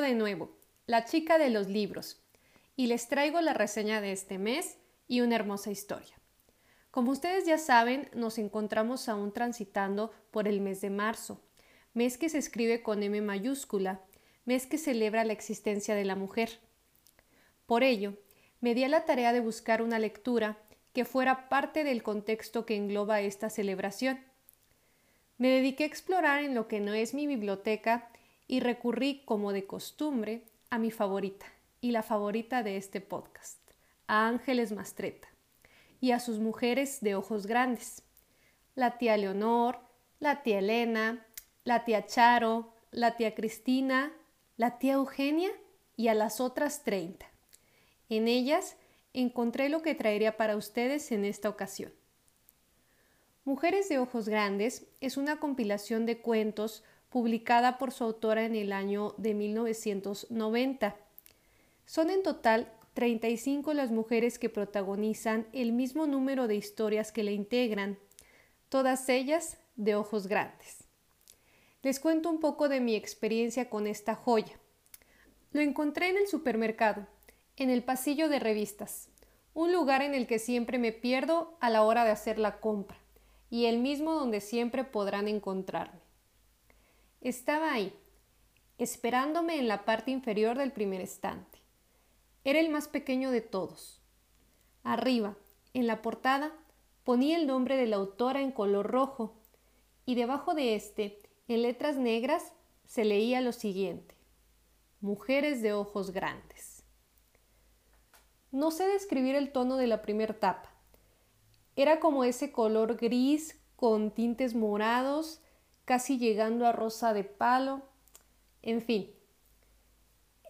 de nuevo, la chica de los libros, y les traigo la reseña de este mes y una hermosa historia. Como ustedes ya saben, nos encontramos aún transitando por el mes de marzo, mes que se escribe con M mayúscula, mes que celebra la existencia de la mujer. Por ello, me di a la tarea de buscar una lectura que fuera parte del contexto que engloba esta celebración. Me dediqué a explorar en lo que no es mi biblioteca y recurrí, como de costumbre, a mi favorita y la favorita de este podcast, a Ángeles Mastreta y a sus mujeres de ojos grandes, la tía Leonor, la tía Elena, la tía Charo, la tía Cristina, la tía Eugenia y a las otras 30. En ellas encontré lo que traería para ustedes en esta ocasión. Mujeres de Ojos Grandes es una compilación de cuentos publicada por su autora en el año de 1990. Son en total 35 las mujeres que protagonizan el mismo número de historias que le integran, todas ellas de ojos grandes. Les cuento un poco de mi experiencia con esta joya. Lo encontré en el supermercado, en el pasillo de revistas, un lugar en el que siempre me pierdo a la hora de hacer la compra y el mismo donde siempre podrán encontrarme. Estaba ahí, esperándome en la parte inferior del primer estante. Era el más pequeño de todos. Arriba, en la portada, ponía el nombre de la autora en color rojo y debajo de este, en letras negras, se leía lo siguiente. Mujeres de ojos grandes. No sé describir el tono de la primer tapa. Era como ese color gris con tintes morados casi llegando a rosa de palo, en fin.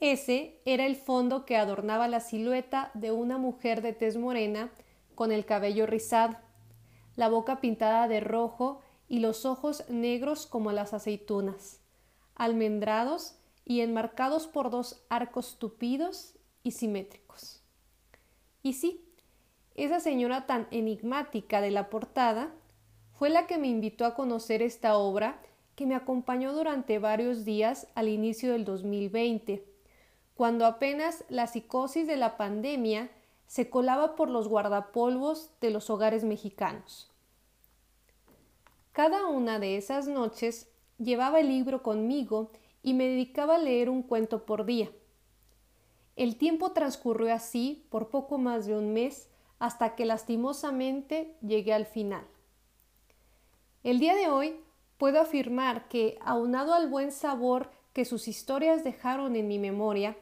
Ese era el fondo que adornaba la silueta de una mujer de tez morena con el cabello rizado, la boca pintada de rojo y los ojos negros como las aceitunas, almendrados y enmarcados por dos arcos tupidos y simétricos. Y sí, esa señora tan enigmática de la portada fue la que me invitó a conocer esta obra que me acompañó durante varios días al inicio del 2020, cuando apenas la psicosis de la pandemia se colaba por los guardapolvos de los hogares mexicanos. Cada una de esas noches llevaba el libro conmigo y me dedicaba a leer un cuento por día. El tiempo transcurrió así por poco más de un mes hasta que lastimosamente llegué al final. El día de hoy puedo afirmar que, aunado al buen sabor que sus historias dejaron en mi memoria,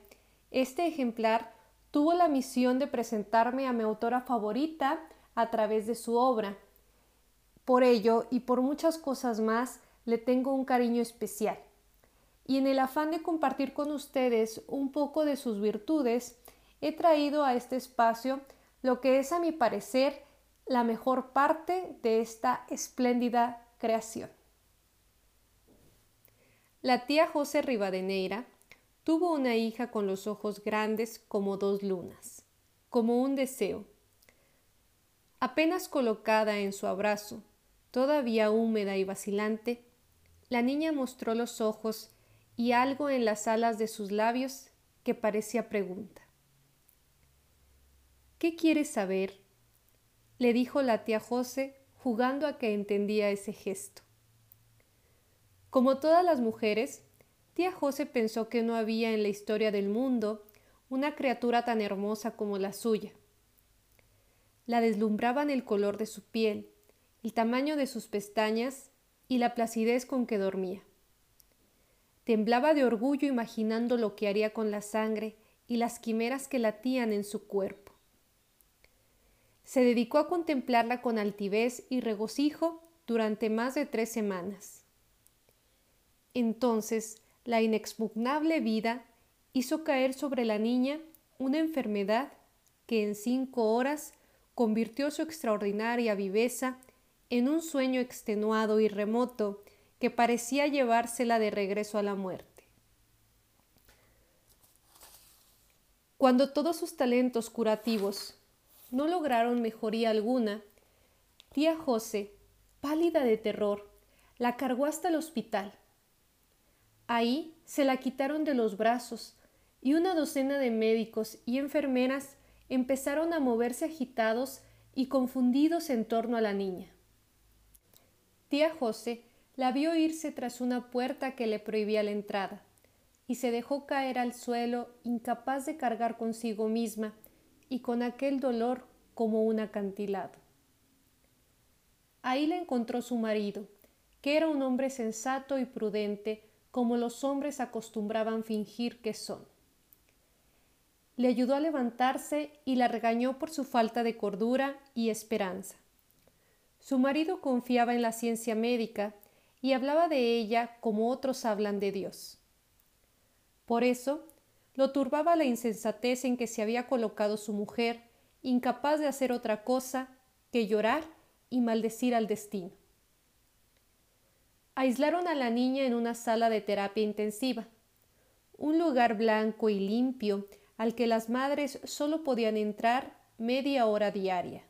este ejemplar tuvo la misión de presentarme a mi autora favorita a través de su obra. Por ello y por muchas cosas más, le tengo un cariño especial. Y en el afán de compartir con ustedes un poco de sus virtudes, he traído a este espacio lo que es a mi parecer la mejor parte de esta espléndida creación. La tía José Rivadeneira tuvo una hija con los ojos grandes como dos lunas, como un deseo. Apenas colocada en su abrazo, todavía húmeda y vacilante, la niña mostró los ojos y algo en las alas de sus labios que parecía pregunta. ¿Qué quieres saber? Le dijo la tía José, jugando a que entendía ese gesto. Como todas las mujeres, tía José pensó que no había en la historia del mundo una criatura tan hermosa como la suya. La deslumbraban el color de su piel, el tamaño de sus pestañas y la placidez con que dormía. Temblaba de orgullo imaginando lo que haría con la sangre y las quimeras que latían en su cuerpo se dedicó a contemplarla con altivez y regocijo durante más de tres semanas. Entonces, la inexpugnable vida hizo caer sobre la niña una enfermedad que en cinco horas convirtió su extraordinaria viveza en un sueño extenuado y remoto que parecía llevársela de regreso a la muerte. Cuando todos sus talentos curativos no lograron mejoría alguna, tía José, pálida de terror, la cargó hasta el hospital. Ahí se la quitaron de los brazos y una docena de médicos y enfermeras empezaron a moverse agitados y confundidos en torno a la niña. Tía José la vio irse tras una puerta que le prohibía la entrada, y se dejó caer al suelo incapaz de cargar consigo misma y con aquel dolor como un acantilado. Ahí la encontró su marido, que era un hombre sensato y prudente, como los hombres acostumbraban fingir que son. Le ayudó a levantarse y la regañó por su falta de cordura y esperanza. Su marido confiaba en la ciencia médica y hablaba de ella como otros hablan de Dios. Por eso, lo turbaba la insensatez en que se había colocado su mujer, incapaz de hacer otra cosa que llorar y maldecir al destino. Aislaron a la niña en una sala de terapia intensiva, un lugar blanco y limpio al que las madres solo podían entrar media hora diaria.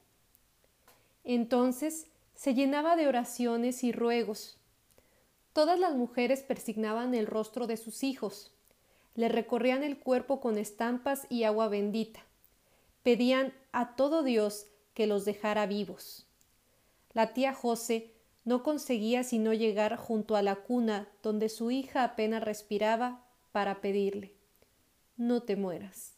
Entonces se llenaba de oraciones y ruegos. Todas las mujeres persignaban el rostro de sus hijos, le recorrían el cuerpo con estampas y agua bendita, pedían a todo Dios que los dejara vivos. La tía José no conseguía sino llegar junto a la cuna donde su hija apenas respiraba para pedirle No te mueras.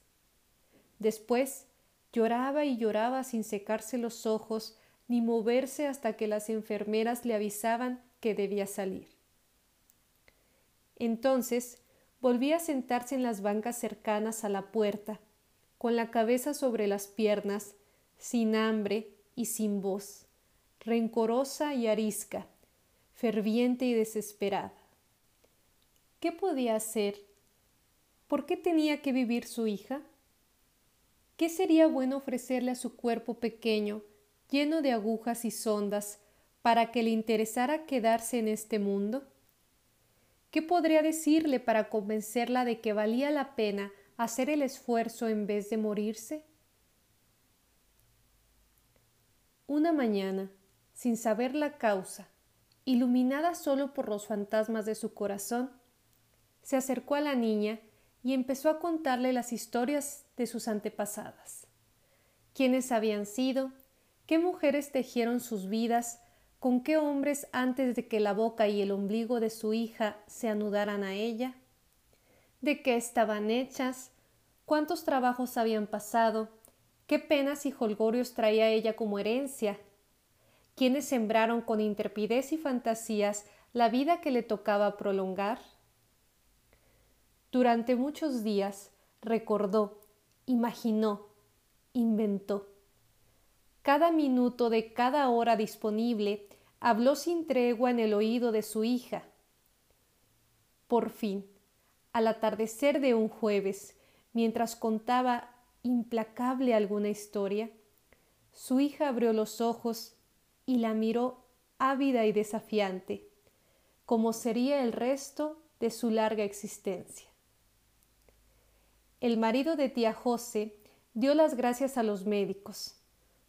Después lloraba y lloraba sin secarse los ojos ni moverse hasta que las enfermeras le avisaban que debía salir. Entonces volvía a sentarse en las bancas cercanas a la puerta, con la cabeza sobre las piernas, sin hambre y sin voz, rencorosa y arisca, ferviente y desesperada. ¿Qué podía hacer? ¿Por qué tenía que vivir su hija? ¿Qué sería bueno ofrecerle a su cuerpo pequeño lleno de agujas y sondas, para que le interesara quedarse en este mundo? ¿Qué podría decirle para convencerla de que valía la pena hacer el esfuerzo en vez de morirse? Una mañana, sin saber la causa, iluminada solo por los fantasmas de su corazón, se acercó a la niña y empezó a contarle las historias de sus antepasadas, quiénes habían sido, qué mujeres tejieron sus vidas, con qué hombres antes de que la boca y el ombligo de su hija se anudaran a ella, de qué estaban hechas, cuántos trabajos habían pasado, qué penas y holgorios traía ella como herencia, quiénes sembraron con intrepidez y fantasías la vida que le tocaba prolongar. Durante muchos días recordó, imaginó, inventó. Cada minuto de cada hora disponible habló sin tregua en el oído de su hija. Por fin, al atardecer de un jueves, mientras contaba implacable alguna historia, su hija abrió los ojos y la miró ávida y desafiante, como sería el resto de su larga existencia. El marido de tía José dio las gracias a los médicos,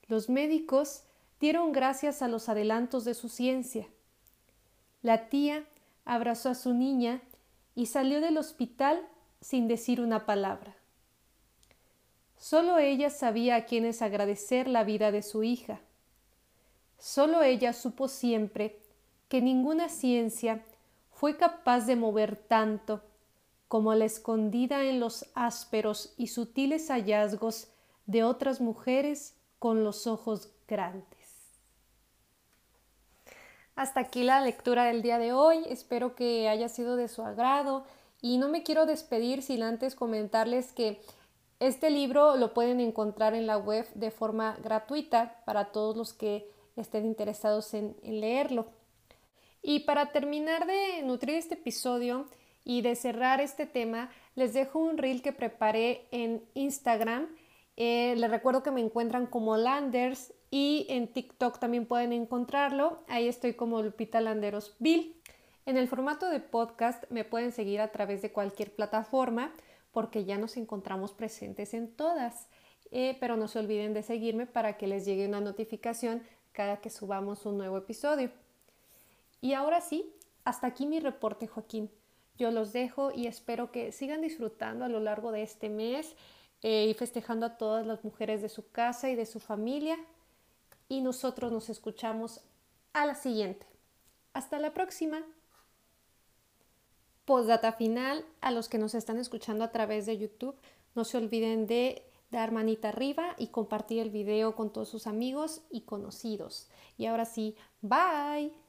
los médicos dieron gracias a los adelantos de su ciencia. La tía abrazó a su niña y salió del hospital sin decir una palabra. Solo ella sabía a quienes agradecer la vida de su hija. Solo ella supo siempre que ninguna ciencia fue capaz de mover tanto como la escondida en los ásperos y sutiles hallazgos de otras mujeres con los ojos grandes. Hasta aquí la lectura del día de hoy. Espero que haya sido de su agrado y no me quiero despedir sin antes comentarles que este libro lo pueden encontrar en la web de forma gratuita para todos los que estén interesados en, leerlo. Y para terminar de nutrir este episodio y de cerrar este tema, les dejo un reel que preparé en Instagram eh, les recuerdo que me encuentran como Landers y en TikTok también pueden encontrarlo. Ahí estoy como Lupita Landeros Bill. En el formato de podcast me pueden seguir a través de cualquier plataforma porque ya nos encontramos presentes en todas. Eh, pero no se olviden de seguirme para que les llegue una notificación cada que subamos un nuevo episodio. Y ahora sí, hasta aquí mi reporte, Joaquín. Yo los dejo y espero que sigan disfrutando a lo largo de este mes eh, y festejando a todas las mujeres de su casa y de su familia. Y nosotros nos escuchamos a la siguiente. Hasta la próxima. Postdata final, a los que nos están escuchando a través de YouTube, no se olviden de dar manita arriba y compartir el video con todos sus amigos y conocidos. Y ahora sí, bye.